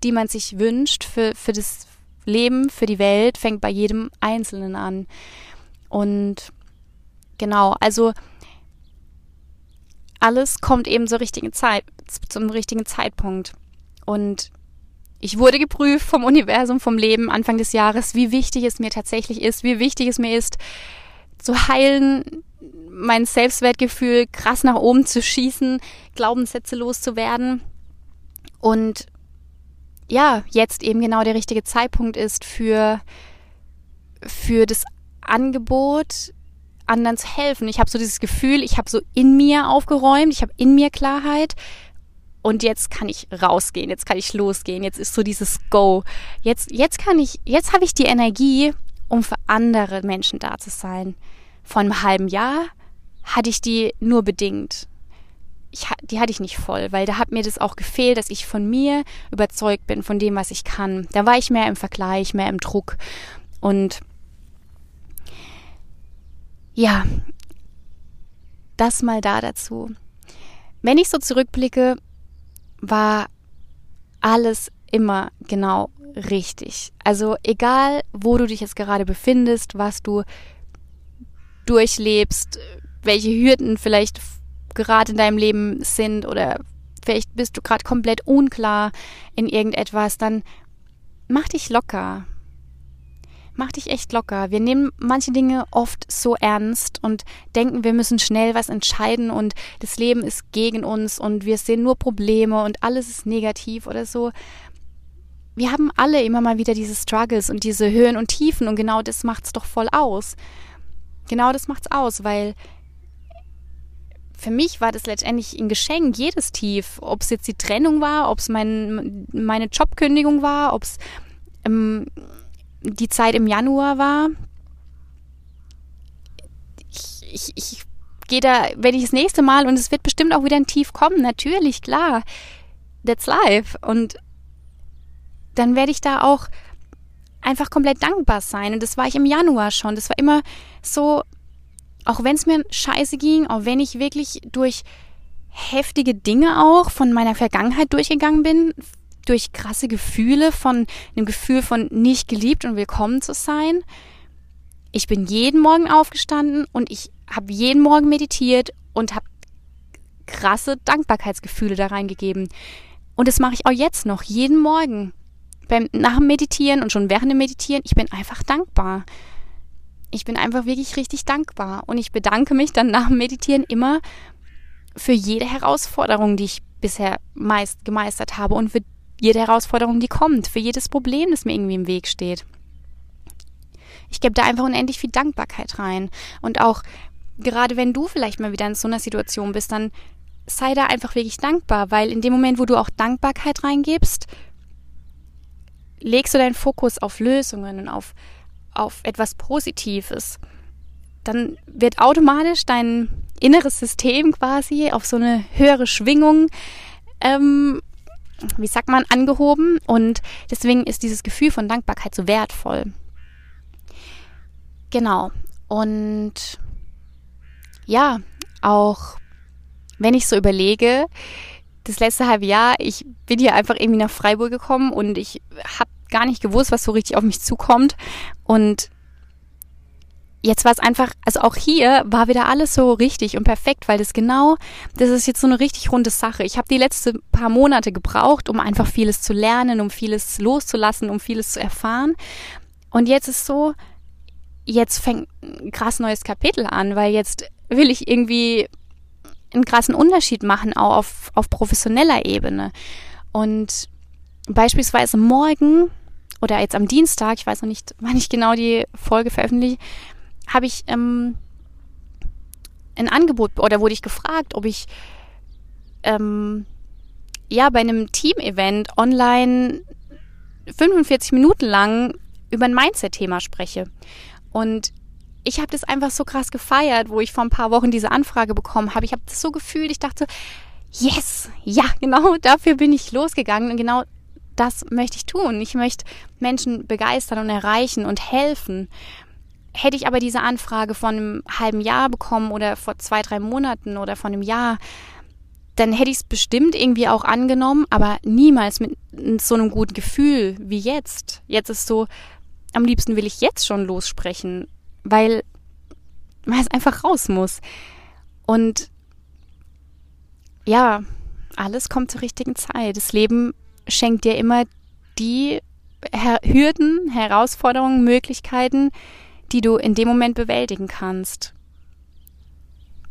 die man sich wünscht für, für das Leben, für die Welt, fängt bei jedem Einzelnen an. Und genau, also alles kommt eben zur richtigen Zeit, zum richtigen Zeitpunkt. Und ich wurde geprüft vom Universum, vom Leben Anfang des Jahres, wie wichtig es mir tatsächlich ist, wie wichtig es mir ist, zu heilen, mein Selbstwertgefühl krass nach oben zu schießen, Glaubenssätze loszuwerden. Und ja, jetzt eben genau der richtige Zeitpunkt ist für, für das Angebot, anderen zu helfen. Ich habe so dieses Gefühl, ich habe so in mir aufgeräumt, ich habe in mir Klarheit und jetzt kann ich rausgehen, jetzt kann ich losgehen, jetzt ist so dieses Go. Jetzt, jetzt kann ich, jetzt habe ich die Energie, um für andere Menschen da zu sein. Vor einem halben Jahr hatte ich die nur bedingt. Ich, die hatte ich nicht voll, weil da hat mir das auch gefehlt, dass ich von mir überzeugt bin, von dem, was ich kann. Da war ich mehr im Vergleich, mehr im Druck. Und ja, das mal da dazu. Wenn ich so zurückblicke, war alles immer genau richtig. Also egal, wo du dich jetzt gerade befindest, was du durchlebst, welche Hürden vielleicht gerade in deinem Leben sind oder vielleicht bist du gerade komplett unklar in irgendetwas, dann mach dich locker mach dich echt locker. Wir nehmen manche Dinge oft so ernst und denken, wir müssen schnell was entscheiden und das Leben ist gegen uns und wir sehen nur Probleme und alles ist negativ oder so. Wir haben alle immer mal wieder diese Struggles und diese Höhen und Tiefen und genau das macht's doch voll aus. Genau das macht's aus, weil für mich war das letztendlich ein Geschenk, jedes Tief. Ob es jetzt die Trennung war, ob es mein, meine Jobkündigung war, ob es ähm, die Zeit im Januar war. Ich, ich, ich gehe da, wenn ich das nächste Mal, und es wird bestimmt auch wieder ein Tief kommen, natürlich, klar. That's life. Und dann werde ich da auch einfach komplett dankbar sein. Und das war ich im Januar schon. Das war immer so, auch wenn es mir scheiße ging, auch wenn ich wirklich durch heftige Dinge auch von meiner Vergangenheit durchgegangen bin, durch krasse Gefühle von einem Gefühl von nicht geliebt und willkommen zu sein. Ich bin jeden Morgen aufgestanden und ich habe jeden Morgen meditiert und habe krasse Dankbarkeitsgefühle da reingegeben. Und das mache ich auch jetzt noch, jeden Morgen. Beim, nach dem Meditieren und schon während dem Meditieren, ich bin einfach dankbar. Ich bin einfach wirklich richtig dankbar. Und ich bedanke mich dann nach dem Meditieren immer für jede Herausforderung, die ich bisher meist gemeistert habe und für jede Herausforderung, die kommt, für jedes Problem, das mir irgendwie im Weg steht. Ich gebe da einfach unendlich viel Dankbarkeit rein. Und auch gerade wenn du vielleicht mal wieder in so einer Situation bist, dann sei da einfach wirklich dankbar, weil in dem Moment, wo du auch Dankbarkeit reingibst, legst du deinen Fokus auf Lösungen und auf, auf etwas Positives, dann wird automatisch dein inneres System quasi auf so eine höhere Schwingung, ähm, wie sagt man, angehoben. Und deswegen ist dieses Gefühl von Dankbarkeit so wertvoll. Genau. Und ja, auch wenn ich so überlege, das letzte halbe Jahr, ich bin hier einfach irgendwie nach Freiburg gekommen und ich habe gar nicht gewusst, was so richtig auf mich zukommt. Und jetzt war es einfach, also auch hier war wieder alles so richtig und perfekt, weil das genau, das ist jetzt so eine richtig runde Sache. Ich habe die letzten paar Monate gebraucht, um einfach vieles zu lernen, um vieles loszulassen, um vieles zu erfahren. Und jetzt ist so, jetzt fängt ein krass neues Kapitel an, weil jetzt will ich irgendwie einen krassen Unterschied machen, auch auf, auf professioneller Ebene. Und beispielsweise morgen oder jetzt am Dienstag, ich weiß noch nicht, wann ich genau die Folge veröffentliche, habe ich ähm, ein Angebot oder wurde ich gefragt, ob ich ähm, ja bei einem Team-Event online 45 Minuten lang über ein Mindset-Thema spreche. Und ich habe das einfach so krass gefeiert, wo ich vor ein paar Wochen diese Anfrage bekommen habe. Ich habe das so gefühlt, ich dachte, yes, ja, genau dafür bin ich losgegangen und genau das möchte ich tun. Ich möchte Menschen begeistern und erreichen und helfen. Hätte ich aber diese Anfrage vor einem halben Jahr bekommen oder vor zwei, drei Monaten oder vor einem Jahr, dann hätte ich es bestimmt irgendwie auch angenommen, aber niemals mit so einem guten Gefühl wie jetzt. Jetzt ist so, am liebsten will ich jetzt schon lossprechen weil, weil es einfach raus muss. Und ja, alles kommt zur richtigen Zeit. Das Leben schenkt dir immer die Her Hürden, Herausforderungen, Möglichkeiten, die du in dem Moment bewältigen kannst.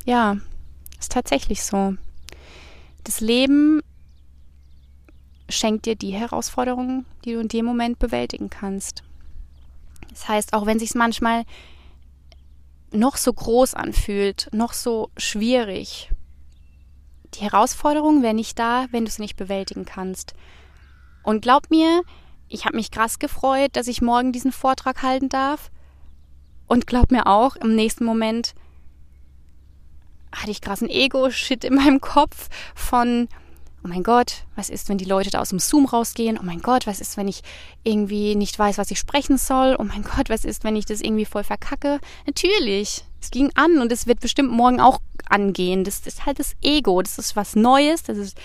Ja, ist tatsächlich so. Das Leben schenkt dir die Herausforderungen, die du in dem Moment bewältigen kannst. Das heißt, auch wenn sich manchmal noch so groß anfühlt, noch so schwierig. Die Herausforderung wäre nicht da, wenn du es nicht bewältigen kannst. Und glaub mir, ich habe mich krass gefreut, dass ich morgen diesen Vortrag halten darf. Und glaub mir auch, im nächsten Moment hatte ich krassen Ego-Shit in meinem Kopf von, oh mein Gott, was ist, wenn die Leute da aus dem Zoom rausgehen? Oh mein Gott, was ist, wenn ich irgendwie nicht weiß, was ich sprechen soll? Oh mein Gott, was ist, wenn ich das irgendwie voll verkacke? Natürlich, es ging an und es wird bestimmt morgen auch angehen. Das, das ist halt das Ego, das ist was Neues, das ist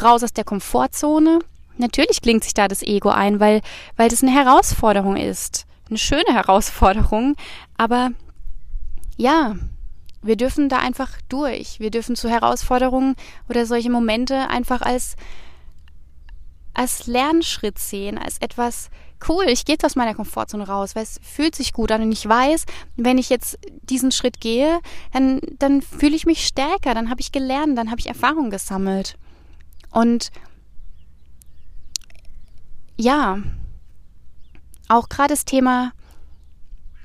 raus aus der Komfortzone. Natürlich klingt sich da das Ego ein, weil, weil das eine Herausforderung ist. Eine schöne Herausforderung, aber ja, wir dürfen da einfach durch. Wir dürfen zu Herausforderungen oder solche Momente einfach als, als Lernschritt sehen, als etwas cool. Ich gehe jetzt aus meiner Komfortzone raus, weil es fühlt sich gut an und ich weiß, wenn ich jetzt diesen Schritt gehe, dann, dann fühle ich mich stärker, dann habe ich gelernt, dann habe ich Erfahrung gesammelt. Und ja, auch gerade das Thema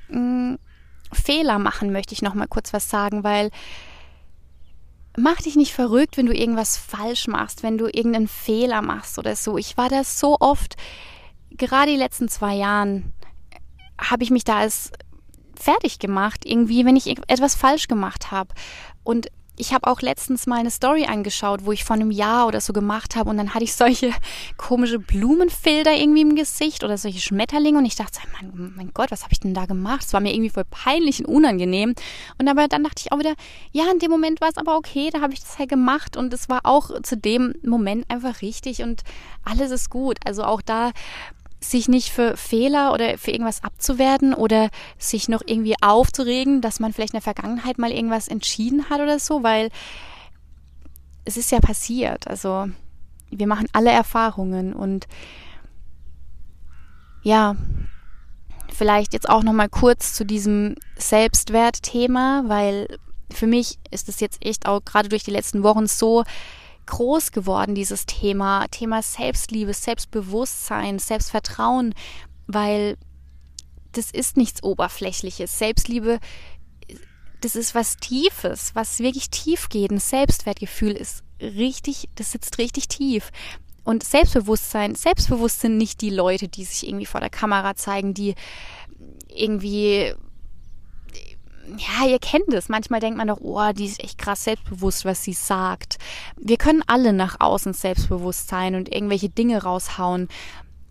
mh, mm, Fehler machen, möchte ich noch mal kurz was sagen, weil mach dich nicht verrückt, wenn du irgendwas falsch machst, wenn du irgendeinen Fehler machst oder so. Ich war da so oft, gerade die letzten zwei Jahren, habe ich mich da als fertig gemacht, irgendwie, wenn ich etwas falsch gemacht habe. Und ich habe auch letztens mal eine Story angeschaut, wo ich vor einem Jahr oder so gemacht habe und dann hatte ich solche komische Blumenfilter irgendwie im Gesicht oder solche Schmetterlinge und ich dachte, mein, mein Gott, was habe ich denn da gemacht? Es war mir irgendwie voll peinlich und unangenehm. Und aber dann dachte ich auch wieder, ja, in dem Moment war es aber okay, da habe ich das halt gemacht und es war auch zu dem Moment einfach richtig und alles ist gut. Also auch da sich nicht für Fehler oder für irgendwas abzuwerten oder sich noch irgendwie aufzuregen, dass man vielleicht in der Vergangenheit mal irgendwas entschieden hat oder so, weil es ist ja passiert. Also wir machen alle Erfahrungen und ja, vielleicht jetzt auch noch mal kurz zu diesem Selbstwertthema, weil für mich ist es jetzt echt auch gerade durch die letzten Wochen so groß geworden, dieses Thema, Thema Selbstliebe, Selbstbewusstsein, Selbstvertrauen, weil das ist nichts Oberflächliches. Selbstliebe, das ist was Tiefes, was wirklich tief geht. Ein Selbstwertgefühl ist richtig, das sitzt richtig tief. Und Selbstbewusstsein, selbstbewusst sind nicht die Leute, die sich irgendwie vor der Kamera zeigen, die irgendwie ja, ihr kennt es. Manchmal denkt man doch, oh, die ist echt krass selbstbewusst, was sie sagt. Wir können alle nach außen selbstbewusst sein und irgendwelche Dinge raushauen.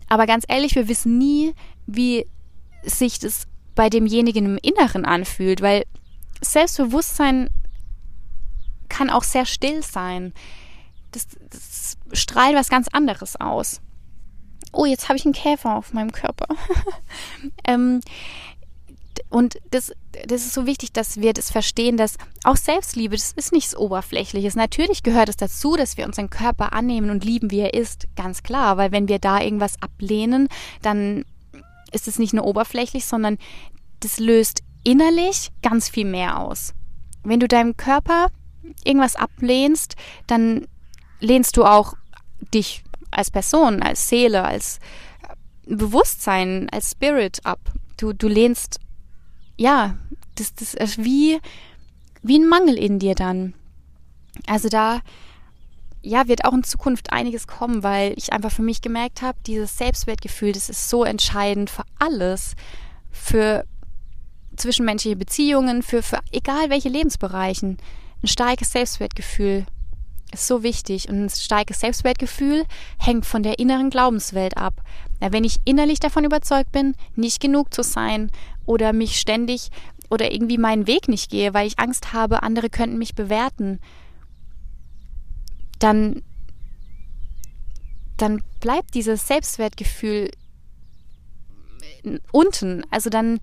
Aber ganz ehrlich, wir wissen nie, wie sich das bei demjenigen im Inneren anfühlt, weil Selbstbewusstsein kann auch sehr still sein. Das, das strahlt was ganz anderes aus. Oh, jetzt habe ich einen Käfer auf meinem Körper. ähm, und das, das ist so wichtig, dass wir das verstehen, dass auch Selbstliebe, das ist nichts Oberflächliches. Natürlich gehört es dazu, dass wir unseren Körper annehmen und lieben, wie er ist, ganz klar. Weil wenn wir da irgendwas ablehnen, dann ist es nicht nur oberflächlich, sondern das löst innerlich ganz viel mehr aus. Wenn du deinem Körper irgendwas ablehnst, dann lehnst du auch dich als Person, als Seele, als Bewusstsein, als Spirit ab. Du, du lehnst ja, das, das ist wie, wie ein Mangel in dir dann. Also da, ja, wird auch in Zukunft einiges kommen, weil ich einfach für mich gemerkt habe, dieses Selbstwertgefühl, das ist so entscheidend für alles, für zwischenmenschliche Beziehungen, für, für egal welche Lebensbereichen. Ein starkes Selbstwertgefühl ist so wichtig und ein starkes Selbstwertgefühl hängt von der inneren Glaubenswelt ab. Ja, wenn ich innerlich davon überzeugt bin, nicht genug zu sein oder mich ständig oder irgendwie meinen Weg nicht gehe, weil ich Angst habe, andere könnten mich bewerten, dann, dann bleibt dieses Selbstwertgefühl unten. Also dann,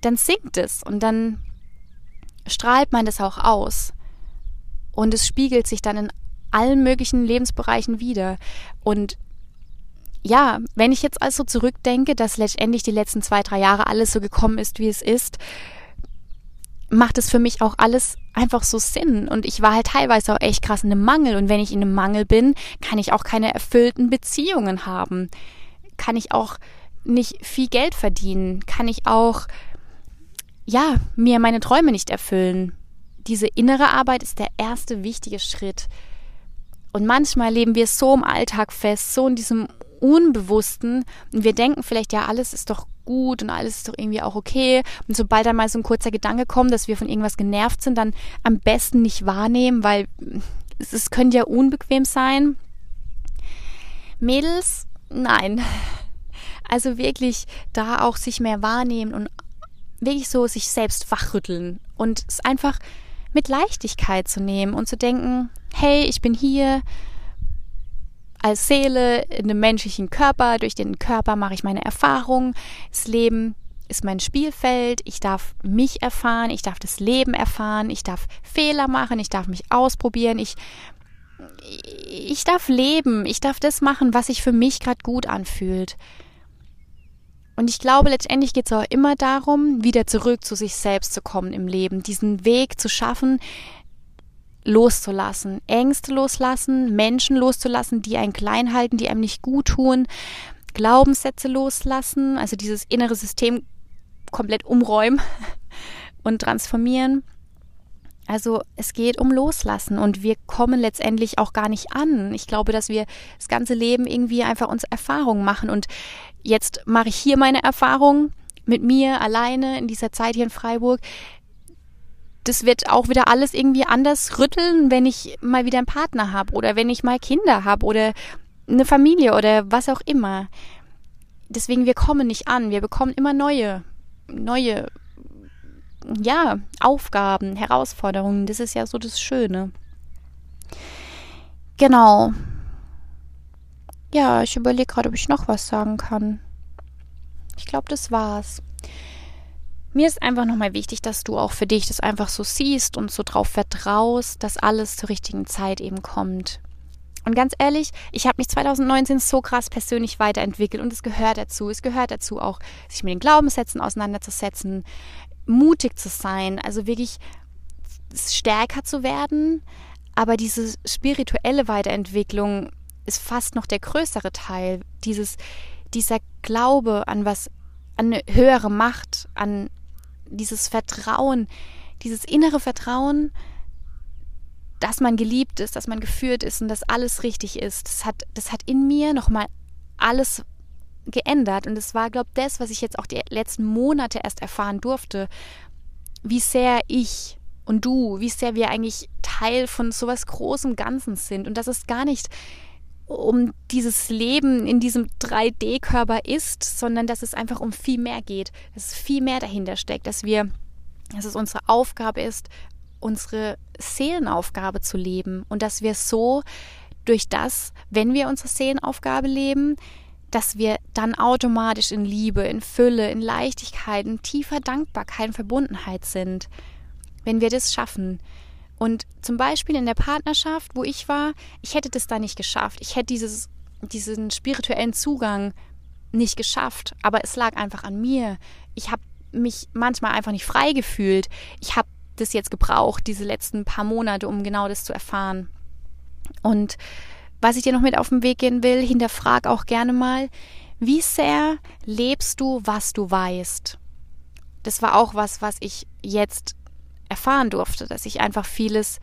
dann sinkt es und dann strahlt man das auch aus. Und es spiegelt sich dann in allen möglichen Lebensbereichen wieder. Und ja, wenn ich jetzt also zurückdenke, dass letztendlich die letzten zwei, drei Jahre alles so gekommen ist, wie es ist, macht es für mich auch alles einfach so Sinn. Und ich war halt teilweise auch echt krass in einem Mangel. Und wenn ich in einem Mangel bin, kann ich auch keine erfüllten Beziehungen haben. Kann ich auch nicht viel Geld verdienen. Kann ich auch, ja, mir meine Träume nicht erfüllen. Diese innere Arbeit ist der erste wichtige Schritt. Und manchmal leben wir so im Alltag fest, so in diesem Unbewussten und wir denken vielleicht, ja, alles ist doch gut und alles ist doch irgendwie auch okay. Und sobald da mal so ein kurzer Gedanke kommt, dass wir von irgendwas genervt sind, dann am besten nicht wahrnehmen, weil es, es könnte ja unbequem sein. Mädels, nein. Also wirklich da auch sich mehr wahrnehmen und wirklich so sich selbst wachrütteln und es einfach mit Leichtigkeit zu nehmen und zu denken, hey, ich bin hier, als Seele in einem menschlichen Körper. Durch den Körper mache ich meine Erfahrungen. Das Leben ist mein Spielfeld. Ich darf mich erfahren. Ich darf das Leben erfahren. Ich darf Fehler machen. Ich darf mich ausprobieren. Ich, ich darf leben. Ich darf das machen, was sich für mich gerade gut anfühlt. Und ich glaube, letztendlich geht es auch immer darum, wieder zurück zu sich selbst zu kommen im Leben, diesen Weg zu schaffen, loszulassen, Ängste loslassen, Menschen loszulassen, die einen klein halten, die einem nicht gut tun, Glaubenssätze loslassen, also dieses innere System komplett umräumen und transformieren. Also es geht um Loslassen und wir kommen letztendlich auch gar nicht an. Ich glaube, dass wir das ganze Leben irgendwie einfach uns Erfahrungen machen und jetzt mache ich hier meine Erfahrung mit mir alleine in dieser Zeit hier in Freiburg das wird auch wieder alles irgendwie anders rütteln, wenn ich mal wieder einen Partner habe oder wenn ich mal Kinder habe oder eine Familie oder was auch immer. Deswegen, wir kommen nicht an. Wir bekommen immer neue, neue, ja, Aufgaben, Herausforderungen. Das ist ja so das Schöne. Genau. Ja, ich überlege gerade, ob ich noch was sagen kann. Ich glaube, das war's mir ist einfach nochmal wichtig, dass du auch für dich das einfach so siehst und so drauf vertraust, dass alles zur richtigen Zeit eben kommt. Und ganz ehrlich, ich habe mich 2019 so krass persönlich weiterentwickelt und es gehört dazu. Es gehört dazu auch, sich mit den Glaubenssätzen auseinanderzusetzen, mutig zu sein, also wirklich stärker zu werden. Aber diese spirituelle Weiterentwicklung ist fast noch der größere Teil. Dieses, dieser Glaube an was, an eine höhere Macht, an dieses Vertrauen, dieses innere Vertrauen, dass man geliebt ist, dass man geführt ist und dass alles richtig ist. Das hat, das hat in mir nochmal alles geändert. Und es war, glaube ich, das, was ich jetzt auch die letzten Monate erst erfahren durfte, wie sehr ich und du, wie sehr wir eigentlich Teil von so was großem Ganzen sind. Und dass es gar nicht um dieses Leben in diesem 3D-Körper ist, sondern dass es einfach um viel mehr geht, dass viel mehr dahinter steckt, dass wir, dass es unsere Aufgabe ist, unsere Seelenaufgabe zu leben und dass wir so durch das, wenn wir unsere Seelenaufgabe leben, dass wir dann automatisch in Liebe, in Fülle, in Leichtigkeit, in tiefer Dankbarkeit und Verbundenheit sind. Wenn wir das schaffen. Und zum Beispiel in der Partnerschaft, wo ich war, ich hätte das da nicht geschafft. Ich hätte dieses, diesen spirituellen Zugang nicht geschafft. Aber es lag einfach an mir. Ich habe mich manchmal einfach nicht frei gefühlt. Ich habe das jetzt gebraucht, diese letzten paar Monate, um genau das zu erfahren. Und was ich dir noch mit auf den Weg gehen will, hinterfrag auch gerne mal, wie sehr lebst du, was du weißt? Das war auch was, was ich jetzt erfahren durfte, dass ich einfach vieles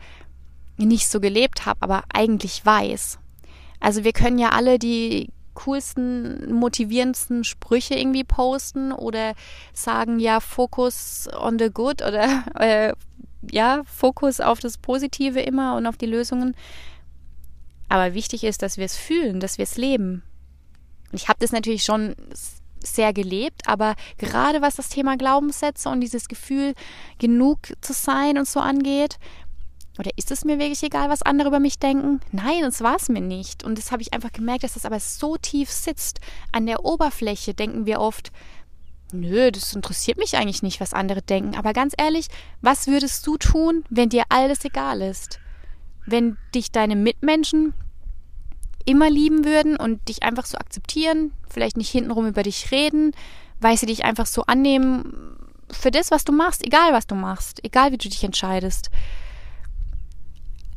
nicht so gelebt habe, aber eigentlich weiß. Also wir können ja alle die coolsten, motivierendsten Sprüche irgendwie posten oder sagen, ja, Fokus on the good oder äh, ja, Fokus auf das Positive immer und auf die Lösungen. Aber wichtig ist, dass wir es fühlen, dass wir es leben. Und ich habe das natürlich schon sehr gelebt, aber gerade was das Thema Glaubenssätze und dieses Gefühl, genug zu sein und so angeht, oder ist es mir wirklich egal, was andere über mich denken? Nein, das war es mir nicht. Und das habe ich einfach gemerkt, dass das aber so tief sitzt. An der Oberfläche denken wir oft, nö, das interessiert mich eigentlich nicht, was andere denken. Aber ganz ehrlich, was würdest du tun, wenn dir alles egal ist? wenn dich deine Mitmenschen immer lieben würden und dich einfach so akzeptieren, vielleicht nicht hintenrum über dich reden, weil sie dich einfach so annehmen für das, was du machst, egal was du machst, egal wie du dich entscheidest.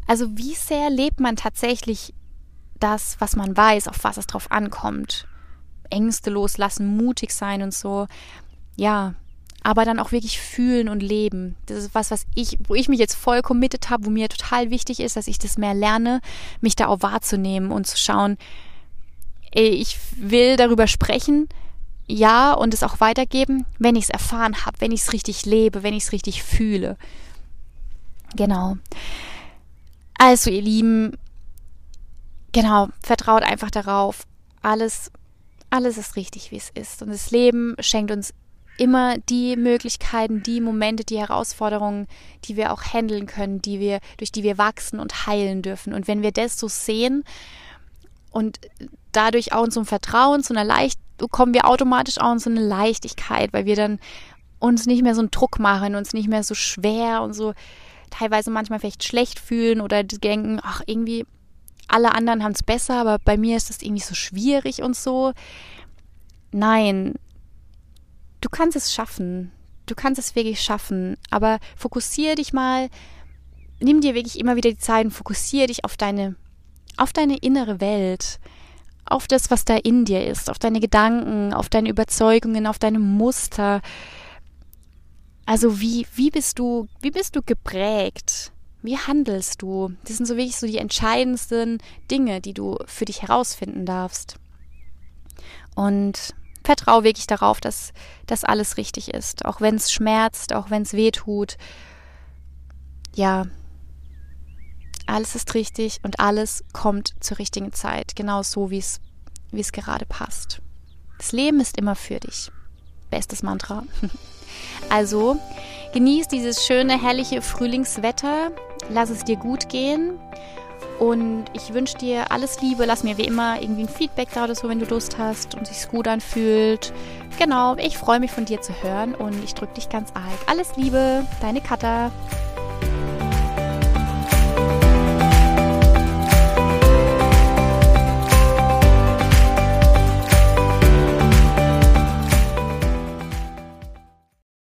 Also wie sehr lebt man tatsächlich das, was man weiß, auf was es drauf ankommt? Ängste loslassen, mutig sein und so. Ja, aber dann auch wirklich fühlen und leben. Das ist was, was ich, wo ich mich jetzt voll committed habe, wo mir total wichtig ist, dass ich das mehr lerne, mich da auch wahrzunehmen und zu schauen, ich will darüber sprechen, ja, und es auch weitergeben, wenn ich es erfahren habe, wenn ich es richtig lebe, wenn ich es richtig fühle. Genau. Also, ihr Lieben, genau, vertraut einfach darauf. Alles, alles ist richtig, wie es ist. Und das Leben schenkt uns immer die Möglichkeiten, die Momente, die Herausforderungen, die wir auch handeln können, die wir, durch die wir wachsen und heilen dürfen. Und wenn wir das so sehen und dadurch auch ein Vertrauen, zu einer Leicht, kommen wir automatisch auch in so eine Leichtigkeit, weil wir dann uns nicht mehr so einen Druck machen, uns nicht mehr so schwer und so teilweise manchmal vielleicht schlecht fühlen oder denken, ach, irgendwie alle anderen haben es besser, aber bei mir ist das irgendwie so schwierig und so. Nein, du kannst es schaffen. Du kannst es wirklich schaffen. Aber fokussiere dich mal, nimm dir wirklich immer wieder die Zeit und fokussiere dich auf deine, auf deine innere Welt. Auf das, was da in dir ist, auf deine Gedanken, auf deine Überzeugungen, auf deine Muster. Also wie, wie bist du, wie bist du geprägt? Wie handelst du? Das sind so wirklich so die entscheidendsten Dinge, die du für dich herausfinden darfst. Und vertraue wirklich darauf, dass das alles richtig ist. Auch wenn es schmerzt, auch wenn es weh tut. Ja, alles ist richtig und alles kommt zur richtigen Zeit. Genau so, wie es gerade passt. Das Leben ist immer für dich. Bestes Mantra. Also, genieß dieses schöne, herrliche Frühlingswetter. Lass es dir gut gehen. Und ich wünsche dir alles Liebe. Lass mir wie immer irgendwie ein Feedback da oder so, wenn du Lust hast und sich's gut anfühlt. Genau, ich freue mich von dir zu hören und ich drücke dich ganz arg. Alles Liebe, deine Katha.